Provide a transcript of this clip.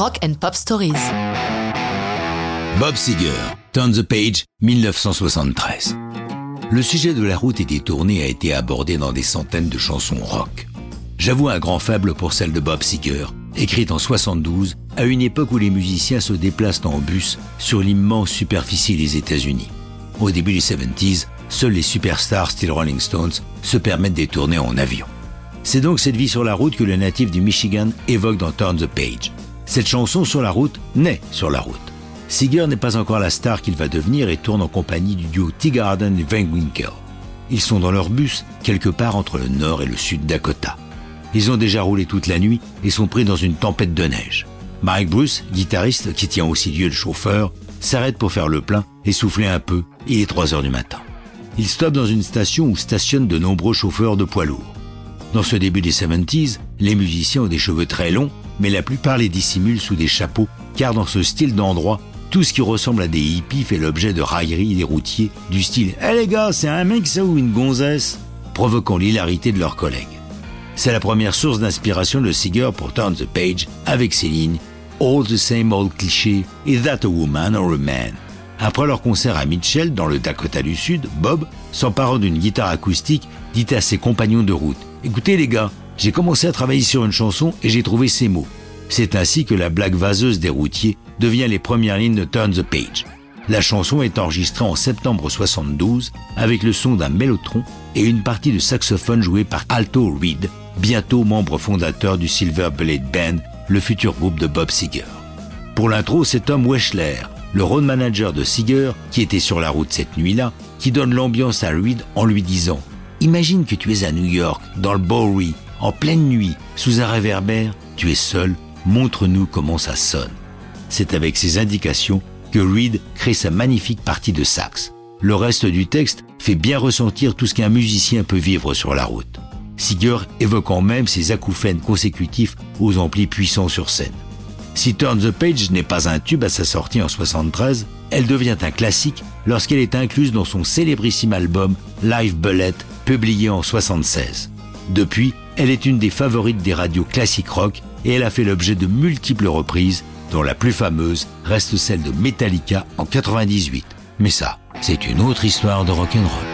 Rock and Pop Stories. Bob Seger, Turn the Page, 1973. Le sujet de la route et des tournées a été abordé dans des centaines de chansons rock. J'avoue un grand faible pour celle de Bob Seger, écrite en 72, à une époque où les musiciens se déplacent en bus sur l'immense superficie des États-Unis. Au début des 70s, seuls les superstars style Rolling Stones se permettent des tournées en avion. C'est donc cette vie sur la route que le natif du Michigan évoque dans Turn the Page. Cette chanson sur la route naît sur la route. Seeger n'est pas encore la star qu'il va devenir et tourne en compagnie du duo T-Garden et Van Winkle. Ils sont dans leur bus, quelque part entre le nord et le sud Dakota. Ils ont déjà roulé toute la nuit et sont pris dans une tempête de neige. Mike Bruce, guitariste qui tient aussi lieu de chauffeur, s'arrête pour faire le plein et souffler un peu. Il est 3 heures du matin. Il stoppe dans une station où stationnent de nombreux chauffeurs de poids lourds. Dans ce début des 70s, les musiciens ont des cheveux très longs, mais la plupart les dissimulent sous des chapeaux, car dans ce style d'endroit, tout ce qui ressemble à des hippies fait l'objet de railleries des routiers, du style Eh les gars, c'est un mec ça ou une gonzesse provoquant l'hilarité de leurs collègues. C'est la première source d'inspiration de Seeger pour Turn the Page avec ses lignes All the same old cliché, is that a woman or a man? Après leur concert à Mitchell, dans le Dakota du Sud, Bob, s'emparant d'une guitare acoustique, dit à ses compagnons de route Écoutez les gars, j'ai commencé à travailler sur une chanson et j'ai trouvé ces mots. C'est ainsi que la blague vaseuse des routiers devient les premières lignes de Turn the Page. La chanson est enregistrée en septembre 72 avec le son d'un mélotron et une partie de saxophone jouée par Alto Reed, bientôt membre fondateur du Silver Blade Band, le futur groupe de Bob Seger. Pour l'intro, c'est Tom Weschler, le road manager de Seger, qui était sur la route cette nuit-là, qui donne l'ambiance à Reed en lui disant Imagine que tu es à New York, dans le Bowery, en pleine nuit, sous un réverbère, tu es seul, montre-nous comment ça sonne. C'est avec ces indications que Reed crée sa magnifique partie de sax. Le reste du texte fait bien ressentir tout ce qu'un musicien peut vivre sur la route. Seeger évoquant même ses acouphènes consécutifs aux amplis puissants sur scène. Si Turn the Page n'est pas un tube à sa sortie en 73, elle devient un classique lorsqu'elle est incluse dans son célébrissime album Live Bullet publié en 76. Depuis, elle est une des favorites des radios classiques rock et elle a fait l'objet de multiples reprises, dont la plus fameuse reste celle de Metallica en 98. Mais ça, c'est une autre histoire de rock'n'roll.